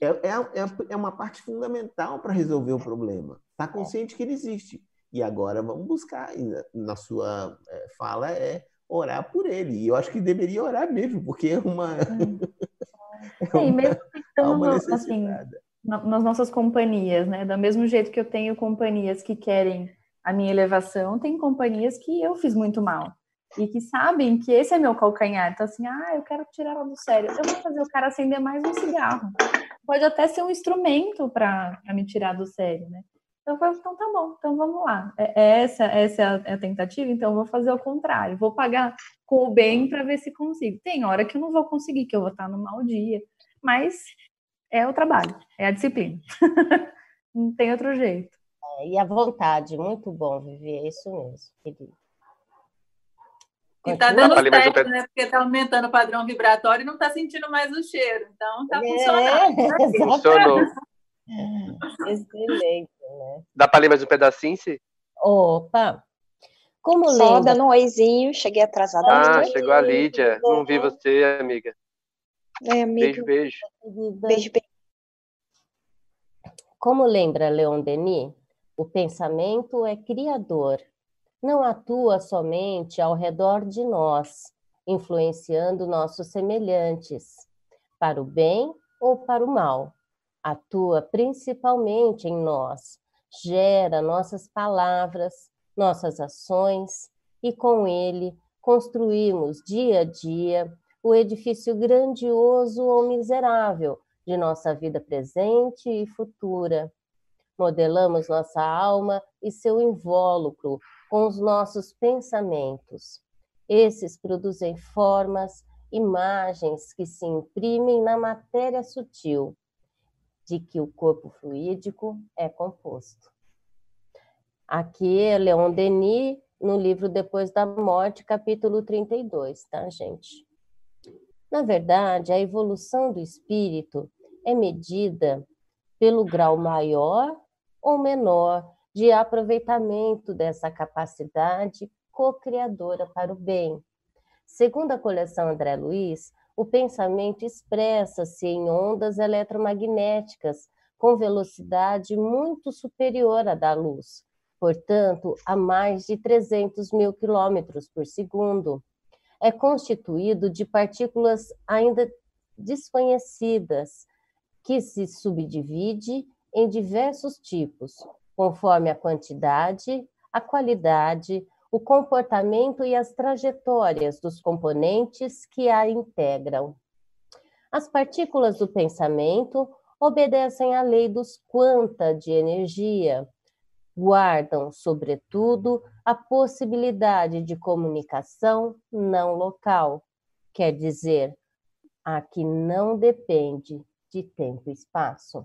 É, é, é, é uma parte fundamental para resolver o problema. Está consciente que ele existe. E agora vamos buscar. Na sua é, fala é orar por ele. E eu acho que deveria orar mesmo, porque é uma. é uma, mesmo uma assim, nas nossas companhias, né? Do mesmo jeito que eu tenho companhias que querem a minha elevação, tem companhias que eu fiz muito mal. E que sabem que esse é meu calcanhar. Então, assim, ah, eu quero tirar ela do sério. Eu vou fazer o cara acender mais um cigarro. Pode até ser um instrumento para me tirar do sério, né? Então, eu então tá bom, então vamos lá. É, é essa, essa é a, é a tentativa, então eu vou fazer o contrário. Vou pagar com o bem para ver se consigo. Tem hora que eu não vou conseguir, que eu vou estar no mau dia. Mas é o trabalho, é a disciplina. não tem outro jeito. É, e a vontade, muito bom, Vivi, é isso mesmo, querido. E tá dando certo, né? Porque tá aumentando o padrão vibratório e não tá sentindo mais o cheiro. Então tá é, funcionando. Funcionou. Excelente, né? Dá para ler mais um pedacinho, sim? Opa! Como Só lenda... dando um oizinho, cheguei atrasada. Ah, chegou a Lídia. Não vi você, amiga. É, amiga. Beijo, beijo. Beijo, beijo. Como lembra Leon Denis, o pensamento é criador, não atua somente ao redor de nós, influenciando nossos semelhantes, para o bem ou para o mal. Atua principalmente em nós, gera nossas palavras, nossas ações e com ele construímos dia a dia o edifício grandioso ou miserável de nossa vida presente e futura, Modelamos nossa alma e seu invólucro com os nossos pensamentos. Esses produzem formas, imagens que se imprimem na matéria sutil, de que o corpo fluídico é composto. Aqui é Leon Denis, no livro Depois da Morte, capítulo 32, tá, gente? Na verdade, a evolução do espírito é medida pelo grau maior ou menor de aproveitamento dessa capacidade co-criadora para o bem. Segundo a coleção André Luiz, o pensamento expressa-se em ondas eletromagnéticas com velocidade muito superior à da luz, portanto, a mais de 300 mil quilômetros por segundo. É constituído de partículas ainda desconhecidas, que se subdivide em diversos tipos, conforme a quantidade, a qualidade, o comportamento e as trajetórias dos componentes que a integram. As partículas do pensamento obedecem à lei dos quanta de energia, guardam, sobretudo, a possibilidade de comunicação não local, quer dizer, a que não depende de tempo e espaço.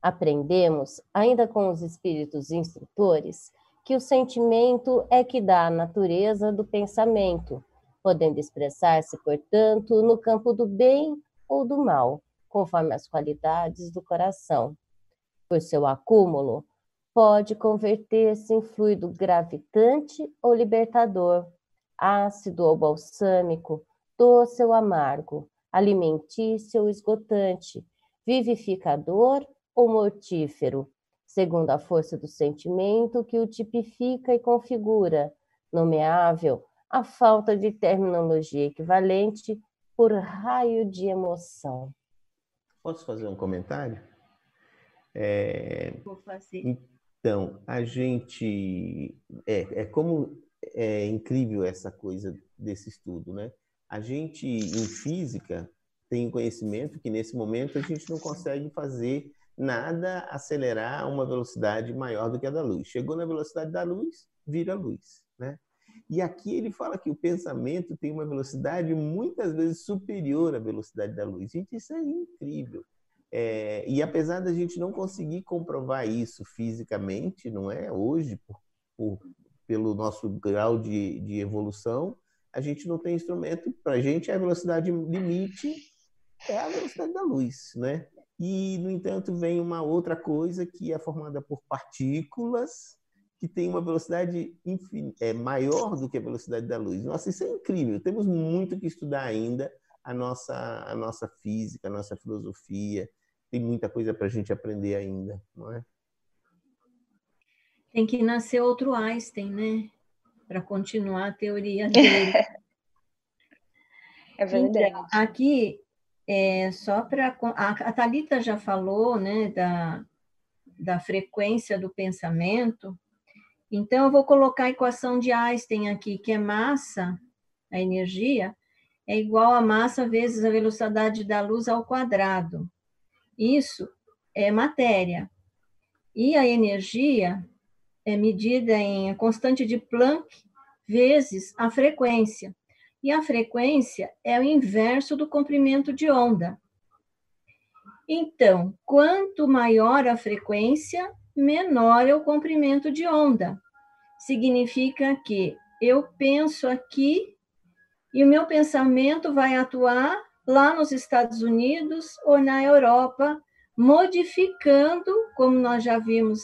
Aprendemos, ainda com os espíritos instrutores, que o sentimento é que dá a natureza do pensamento, podendo expressar-se, portanto, no campo do bem ou do mal, conforme as qualidades do coração. Por seu acúmulo, pode converter-se em fluido gravitante ou libertador, ácido ou balsâmico, doce ou amargo, alimentício ou esgotante, vivificador ou mortífero, segundo a força do sentimento que o tipifica e configura, nomeável a falta de terminologia equivalente por raio de emoção. Posso fazer um comentário? É... Vou fazer. Então, a gente. É, é como é incrível essa coisa desse estudo, né? A gente, em física, tem conhecimento que nesse momento a gente não consegue fazer nada acelerar a uma velocidade maior do que a da luz. Chegou na velocidade da luz, vira luz, né? E aqui ele fala que o pensamento tem uma velocidade muitas vezes superior à velocidade da luz. Gente, isso é incrível. É, e apesar da gente não conseguir comprovar isso fisicamente, não é? Hoje, por, por, pelo nosso grau de, de evolução, a gente não tem instrumento. Para a gente, a velocidade limite é a velocidade da luz, né? E, no entanto, vem uma outra coisa que é formada por partículas que tem uma velocidade infin... é, maior do que a velocidade da luz. Nossa, isso é incrível. Temos muito que estudar ainda a nossa, a nossa física, a nossa filosofia. Tem muita coisa para a gente aprender ainda, não é? Tem que nascer outro Einstein, né? Para continuar a teoria dele. é verdade. Então, aqui, é, só para. A, a Thalita já falou, né, da, da frequência do pensamento. Então, eu vou colocar a equação de Einstein aqui, que é massa, a energia, é igual a massa vezes a velocidade da luz ao quadrado. Isso é matéria. E a energia é medida em constante de Planck vezes a frequência. E a frequência é o inverso do comprimento de onda. Então, quanto maior a frequência, menor é o comprimento de onda. Significa que eu penso aqui e o meu pensamento vai atuar lá nos Estados Unidos ou na Europa, modificando, como nós já vimos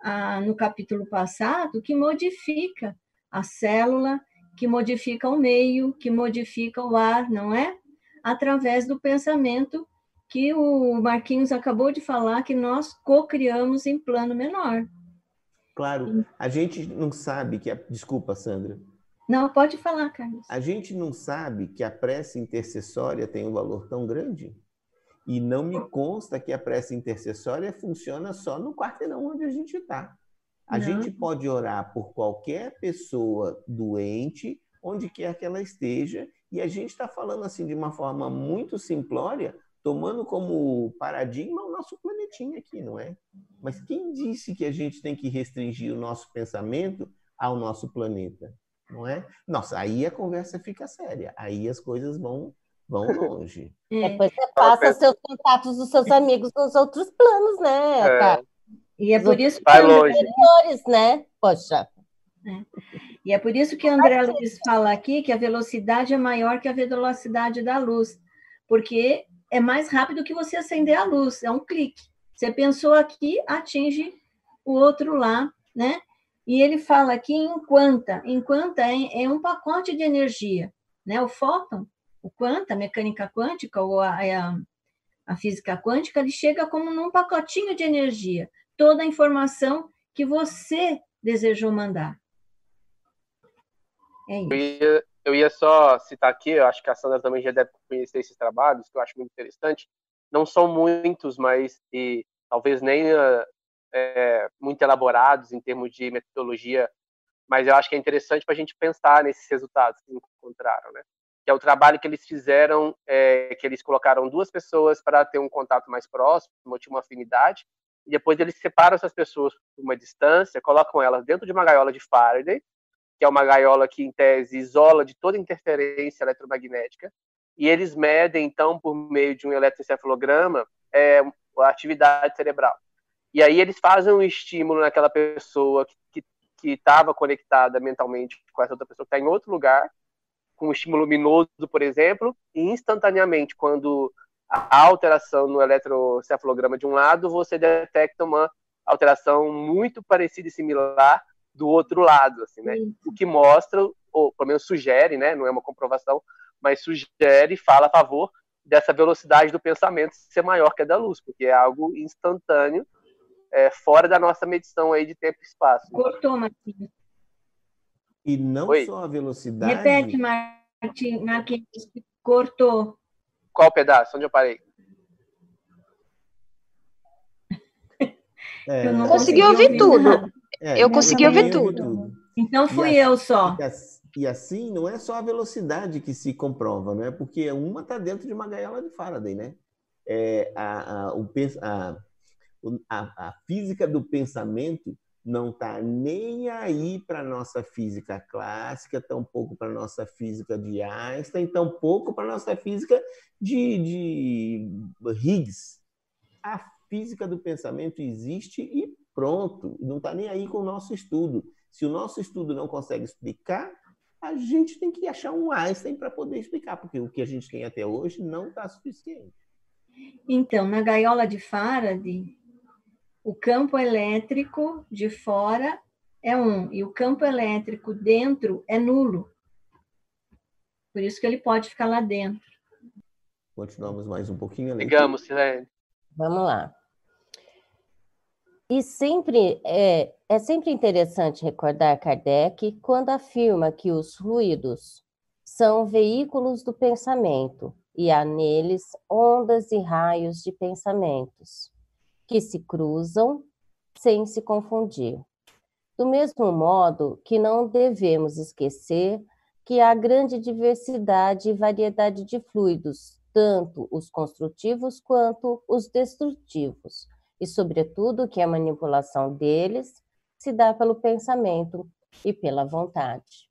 ah, no capítulo passado, que modifica a célula, que modifica o meio, que modifica o ar, não é? Através do pensamento que o Marquinhos acabou de falar que nós co-criamos em plano menor. Claro, a gente não sabe que a... Desculpa, Sandra. Não, pode falar, Carlos. A gente não sabe que a prece intercessória tem um valor tão grande? E não me consta que a prece intercessória funciona só no quarteirão onde a gente está. A não. gente pode orar por qualquer pessoa doente, onde quer que ela esteja, e a gente está falando assim de uma forma muito simplória, tomando como paradigma o nosso planetinha aqui, não é? Mas quem disse que a gente tem que restringir o nosso pensamento ao nosso planeta? Não é? Nossa, aí a conversa fica séria, aí as coisas vão vão longe. É. Depois você passa seus contatos dos seus amigos nos outros planos, né, é. cara? E é por isso que Vai longe. né? Poxa. É. E é por isso que André Luiz fala aqui que a velocidade é maior que a velocidade da luz, porque é mais rápido que você acender a luz, é um clique. Você pensou aqui, atinge o outro lá, né? E ele fala aqui em quanta. Em quanta é, é um pacote de energia, né? O fóton, o quanta, a mecânica quântica ou a, a, a física quântica, ele chega como num pacotinho de energia. Toda a informação que você desejou mandar. É isso eu ia só citar aqui, eu acho que a Sandra também já deve conhecer esses trabalhos, que eu acho muito interessante. Não são muitos, mas e, talvez nem é, muito elaborados em termos de metodologia, mas eu acho que é interessante para a gente pensar nesses resultados que encontraram, né? Que é o trabalho que eles fizeram, é, que eles colocaram duas pessoas para ter um contato mais próximo, tinha uma afinidade, e depois eles separam essas pessoas por uma distância, colocam elas dentro de uma gaiola de Faraday, que é uma gaiola que, em tese, isola de toda interferência eletromagnética, e eles medem, então, por meio de um eletroencefalograma, é, a atividade cerebral. E aí eles fazem um estímulo naquela pessoa que estava conectada mentalmente com essa outra pessoa que está em outro lugar, com um estímulo luminoso, por exemplo, e instantaneamente, quando há alteração no eletroencefalograma de um lado, você detecta uma alteração muito parecida e similar do outro lado, assim, né? O que mostra, ou pelo menos sugere, né? Não é uma comprovação, mas sugere, fala a favor dessa velocidade do pensamento ser maior que a da luz, porque é algo instantâneo, é, fora da nossa medição aí de tempo e espaço. Cortou, Marquinhos. E não Oi? só a velocidade. Repete, Marquinhos, cortou. Qual pedaço? Onde eu parei? É, eu não consegui ouvir, tudo. É, eu consegui ouvir tudo. tudo. Então fui eu só. E assim, não é só a velocidade que se comprova, né? Porque uma está dentro de uma gaiola de Faraday, né? É, a, a, o, a, a, a física do pensamento não está nem aí para a nossa física clássica, tampouco para a nossa física de Einstein, tampouco para a nossa física de, de Higgs. A física do pensamento existe e pronto, não está nem aí com o nosso estudo. Se o nosso estudo não consegue explicar, a gente tem que achar um Einstein para poder explicar, porque o que a gente tem até hoje não está suficiente. Então, na gaiola de Faraday, o campo elétrico de fora é um e o campo elétrico dentro é nulo. Por isso que ele pode ficar lá dentro. Continuamos mais um pouquinho. Digamos, Silene. Vamos lá. E sempre é, é sempre interessante recordar Kardec quando afirma que os fluidos são veículos do pensamento e há neles ondas e raios de pensamentos que se cruzam sem se confundir. Do mesmo modo que não devemos esquecer que há grande diversidade e variedade de fluidos, tanto os construtivos quanto os destrutivos, e, sobretudo, que a manipulação deles se dá pelo pensamento e pela vontade.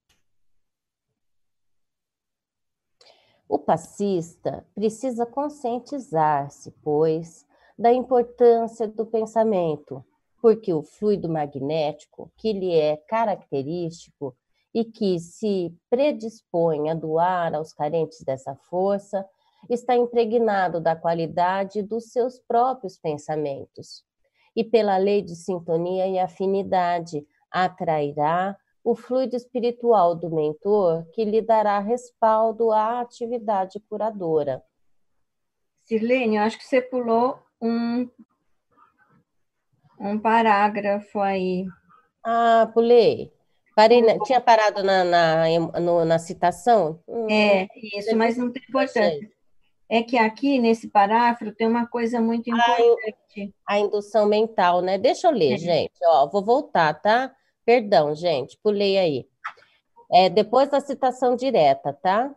O passista precisa conscientizar-se, pois, da importância do pensamento, porque o fluido magnético, que lhe é característico e que se predispõe a doar aos carentes dessa força, está impregnado da qualidade dos seus próprios pensamentos. E pela lei de sintonia e afinidade, atrairá o fluido espiritual do mentor que lhe dará respaldo à atividade curadora. Sirlene, eu acho que você pulou um, um parágrafo aí. Ah, pulei. Parei, na, tinha parado na, na, no, na citação? Hum, é, isso, mas não tem importância. É que aqui, nesse parágrafo, tem uma coisa muito importante. A, indução mental, né? Deixa eu ler, é. gente. Ó, vou voltar, tá? Perdão, gente, pulei aí. É, depois da citação direta, tá?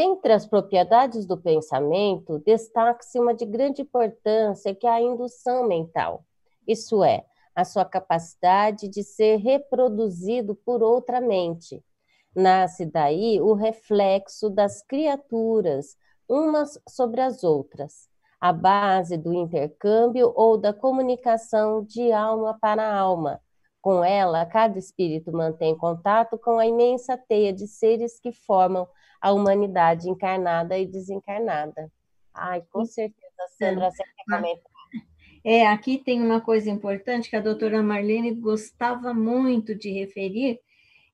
Dentre as propriedades do pensamento, destaca-se uma de grande importância, que é a indução mental. Isso é, a sua capacidade de ser reproduzido por outra mente. Nasce daí o reflexo das criaturas, umas sobre as outras, a base do intercâmbio ou da comunicação de alma para alma, com ela, cada espírito mantém contato com a imensa teia de seres que formam a humanidade encarnada e desencarnada. Ai, com certeza, Sandra, você É, aqui tem uma coisa importante que a doutora Marlene gostava muito de referir,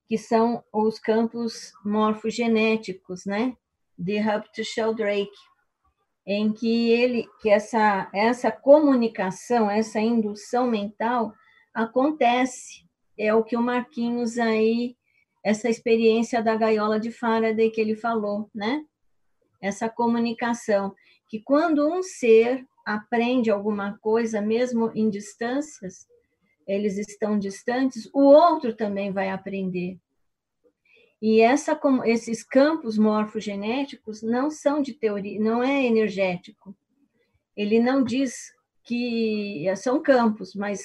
que são os campos morfogenéticos, né? De Hupto Sheldrake, em que ele, que essa, essa comunicação, essa indução mental acontece. É o que o Marquinhos aí, essa experiência da gaiola de Faraday que ele falou, né? Essa comunicação, que quando um ser aprende alguma coisa, mesmo em distâncias, eles estão distantes, o outro também vai aprender. E essa, esses campos morfogenéticos não são de teoria, não é energético. Ele não diz que são campos, mas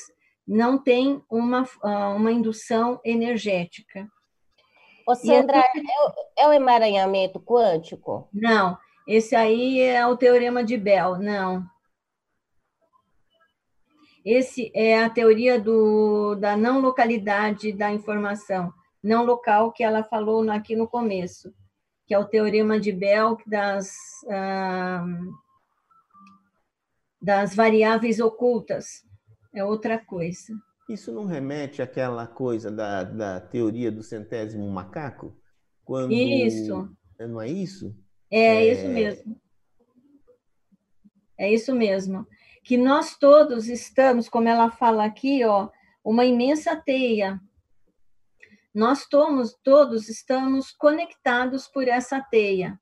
não tem uma, ah, uma indução energética. Ô, Sandra, é, é o emaranhamento quântico? Não, esse aí é o teorema de Bell, não. Esse é a teoria do, da não localidade da informação, não local, que ela falou aqui no começo, que é o teorema de Bell das, ah, das variáveis ocultas é outra coisa. Isso não remete àquela coisa da, da teoria do centésimo macaco? Quando... Isso. Não é isso? É, é isso mesmo. É isso mesmo. Que nós todos estamos, como ela fala aqui, ó, uma imensa teia. Nós todos, todos estamos conectados por essa teia.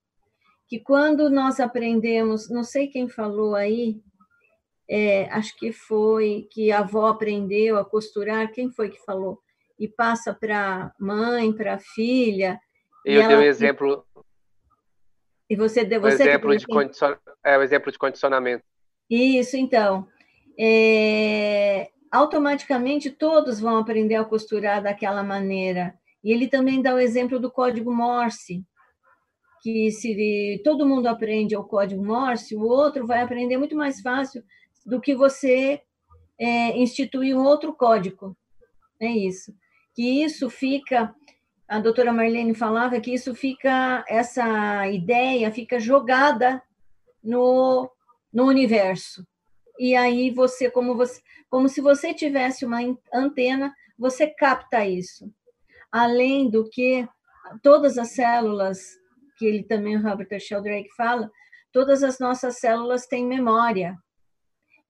Que quando nós aprendemos, não sei quem falou aí, é, acho que foi que a avó aprendeu a costurar, quem foi que falou? E passa para mãe, para filha. Eu dei um exemplo. E você deu você exemplo de condicion... é o exemplo de condicionamento. Isso, então. É... Automaticamente todos vão aprender a costurar daquela maneira. E ele também dá o exemplo do código Morse, que se todo mundo aprende o código Morse, o outro vai aprender muito mais fácil do que você é, instituir um outro código. É isso. Que isso fica, a doutora Marlene falava que isso fica, essa ideia fica jogada no, no universo. E aí você, como você, como se você tivesse uma antena, você capta isso. Além do que todas as células, que ele também, o Robert Sheldrake fala, todas as nossas células têm memória.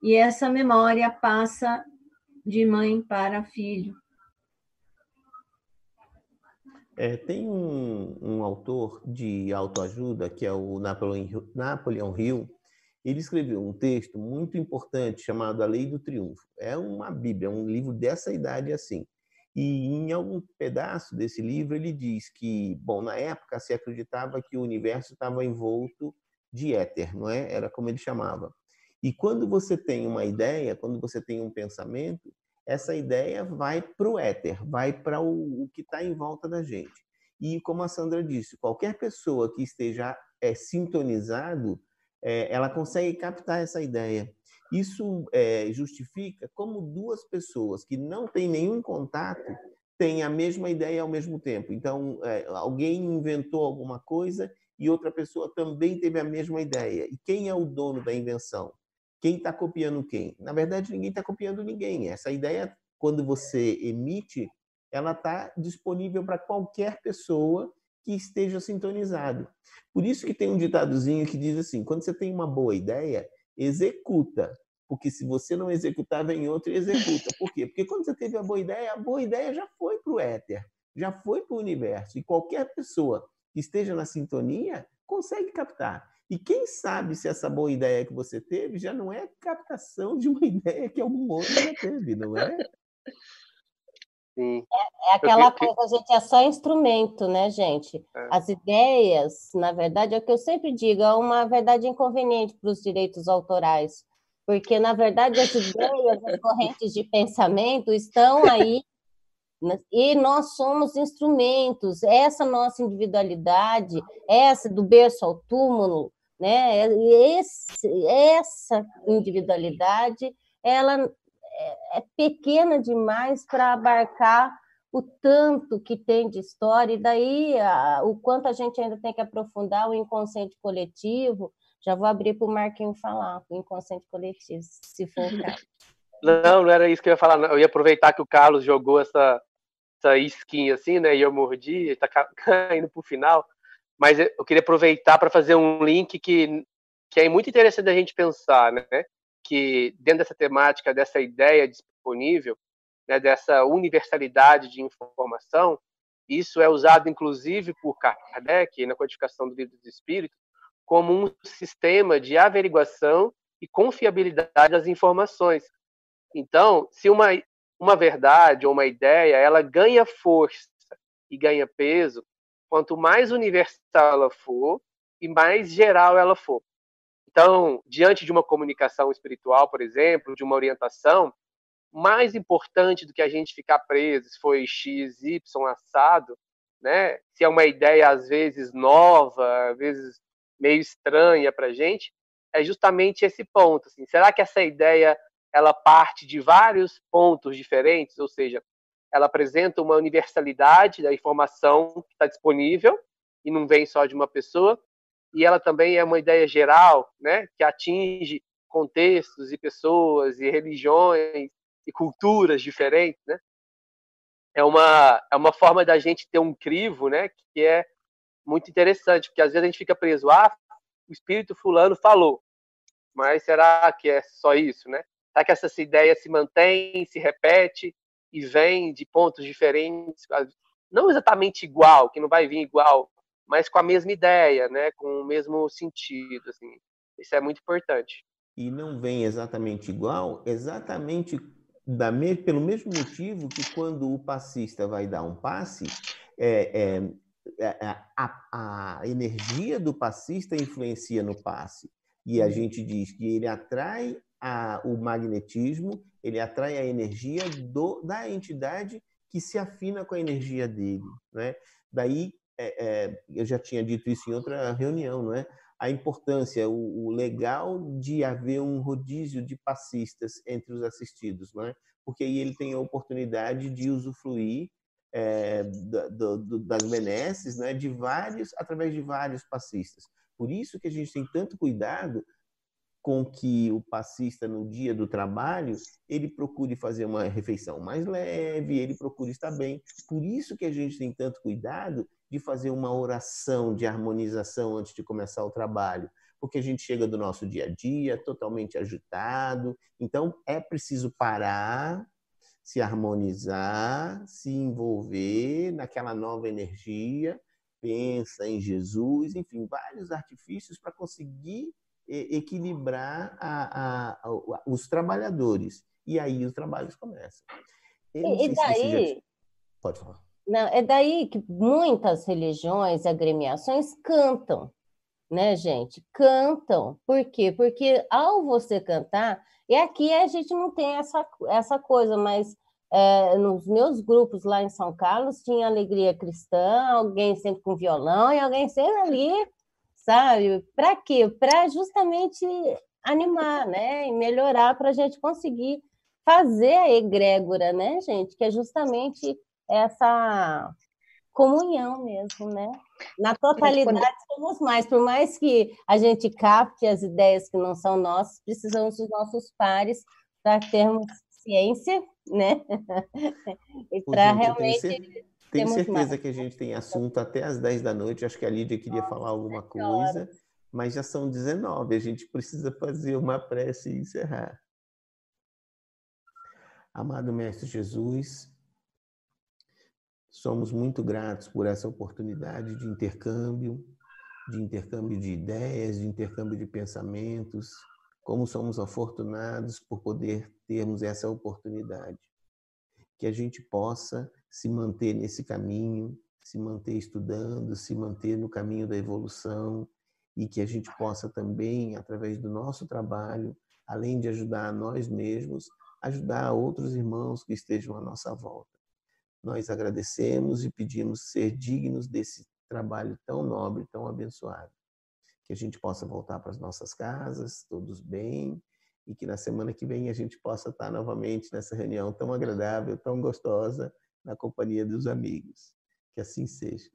E essa memória passa de mãe para filho. É, tem um, um, autor de autoajuda, que é o Napoleon Hill, ele escreveu um texto muito importante chamado A Lei do Triunfo. É uma Bíblia, um livro dessa idade assim. E em algum pedaço desse livro ele diz que, bom, na época se acreditava que o universo estava envolto de éter, não é? Era como ele chamava. E quando você tem uma ideia, quando você tem um pensamento, essa ideia vai para o éter, vai para o, o, que está em volta da gente. E como a Sandra disse, qualquer pessoa que esteja é, sintonizado, é, ela consegue captar essa ideia. Isso é, justifica como duas pessoas que não têm nenhum contato têm a mesma ideia ao mesmo tempo. Então, é, alguém inventou alguma coisa e outra pessoa também teve a mesma ideia. E quem é o dono da invenção? Quem está copiando quem? Na verdade, ninguém está copiando ninguém. Essa ideia, quando você emite, ela está disponível para qualquer pessoa que esteja sintonizado. Por isso que tem um ditadozinho que diz assim: quando você tem uma boa ideia, executa. Porque se você não executar, vem outro e executa. Por quê? Porque quando você teve a boa ideia, a boa ideia já foi para o éter, já foi para o universo. E qualquer pessoa que esteja na sintonia consegue captar. E quem sabe se essa boa ideia que você teve já não é captação de uma ideia que algum outro já teve, não é? Sim. É, é aquela coisa, a gente é só instrumento, né, gente? É. As ideias, na verdade, é o que eu sempre digo, é uma verdade inconveniente para os direitos autorais, porque, na verdade, as ideias, as correntes de pensamento estão aí né, e nós somos instrumentos, essa nossa individualidade, essa do berço ao túmulo, né? Esse, essa individualidade, ela é, é pequena demais para abarcar o tanto que tem de história, e daí a, o quanto a gente ainda tem que aprofundar o inconsciente coletivo. Já vou abrir para o Marquinho falar, o inconsciente coletivo, se for o caso. Não, não era isso que eu ia falar. Não. Eu ia aproveitar que o Carlos jogou essa, essa skin assim, né? E eu mordi, está caindo para o final. Mas eu queria aproveitar para fazer um link que, que é muito interessante a gente pensar, né? que dentro dessa temática, dessa ideia disponível, né, dessa universalidade de informação, isso é usado inclusive por Kardec na codificação do livro dos Espíritos como um sistema de averiguação e confiabilidade das informações. Então, se uma uma verdade ou uma ideia, ela ganha força e ganha peso quanto mais universal ela for e mais geral ela for. Então, diante de uma comunicação espiritual, por exemplo, de uma orientação, mais importante do que a gente ficar preso se foi X, Y, assado, né? Se é uma ideia às vezes nova, às vezes meio estranha para a gente, é justamente esse ponto. Assim, será que essa ideia ela parte de vários pontos diferentes? Ou seja, ela apresenta uma universalidade da informação que está disponível e não vem só de uma pessoa, e ela também é uma ideia geral, né, que atinge contextos e pessoas e religiões e culturas diferentes, né? É uma é uma forma da gente ter um crivo, né, que é muito interessante, porque às vezes a gente fica preso, ah, o espírito fulano falou. Mas será que é só isso, né? Será que essa ideia se mantém, se repete e vem de pontos diferentes, não exatamente igual, que não vai vir igual, mas com a mesma ideia, né? Com o mesmo sentido, assim. Isso é muito importante. E não vem exatamente igual, exatamente da me... pelo mesmo motivo que quando o passista vai dar um passe, é, é, é, é a, a energia do passista influencia no passe. E a uhum. gente diz que ele atrai a, o magnetismo, ele atrai a energia do, da entidade que se afina com a energia dele. Né? Daí é, é, eu já tinha dito isso em outra reunião, não é? A importância, o, o, legal de haver um rodízio de passistas entre os assistidos, não é? Porque aí ele tem a oportunidade de usufruir é, do, do, das benesses, né? De vários, através de vários passistas. Por isso que a gente tem tanto cuidado com que o passista, no dia do trabalho, ele procure fazer uma refeição mais leve, ele procure estar bem. Por isso que a gente tem tanto cuidado de fazer uma oração de harmonização antes de começar o trabalho, porque a gente chega do nosso dia a dia totalmente agitado. Então, é preciso parar, se harmonizar, se envolver naquela nova energia, pensa em Jesus, enfim, vários artifícios para conseguir equilibrar a, a, a, os trabalhadores. E aí os trabalhos começam. E, e daí... Já... Pode falar. Não, é daí que muitas religiões, agremiações cantam, né, gente? Cantam. Por quê? Porque ao você cantar, e aqui a gente não tem essa, essa coisa, mas é, nos meus grupos lá em São Carlos tinha alegria cristã, alguém sempre com violão e alguém sempre ali sabe? Para quê? Para justamente animar, né? E melhorar para a gente conseguir fazer a egrégora, né, gente? Que é justamente essa comunhão mesmo, né? Na totalidade somos mais, por mais que a gente capte as ideias que não são nossas, precisamos dos nossos pares para termos ciência, né? e para realmente tenho certeza mais. que a gente tem assunto até às 10 da noite. Acho que a Lídia queria Nossa, falar alguma coisa, mas já são 19. A gente precisa fazer uma prece e encerrar. Amado Mestre Jesus, somos muito gratos por essa oportunidade de intercâmbio, de intercâmbio de ideias, de intercâmbio de pensamentos. Como somos afortunados por poder termos essa oportunidade. Que a gente possa se manter nesse caminho, se manter estudando, se manter no caminho da evolução e que a gente possa também, através do nosso trabalho, além de ajudar a nós mesmos, ajudar outros irmãos que estejam à nossa volta. Nós agradecemos e pedimos ser dignos desse trabalho tão nobre, tão abençoado. Que a gente possa voltar para as nossas casas, todos bem, e que na semana que vem a gente possa estar novamente nessa reunião tão agradável, tão gostosa, na companhia dos amigos. Que assim seja.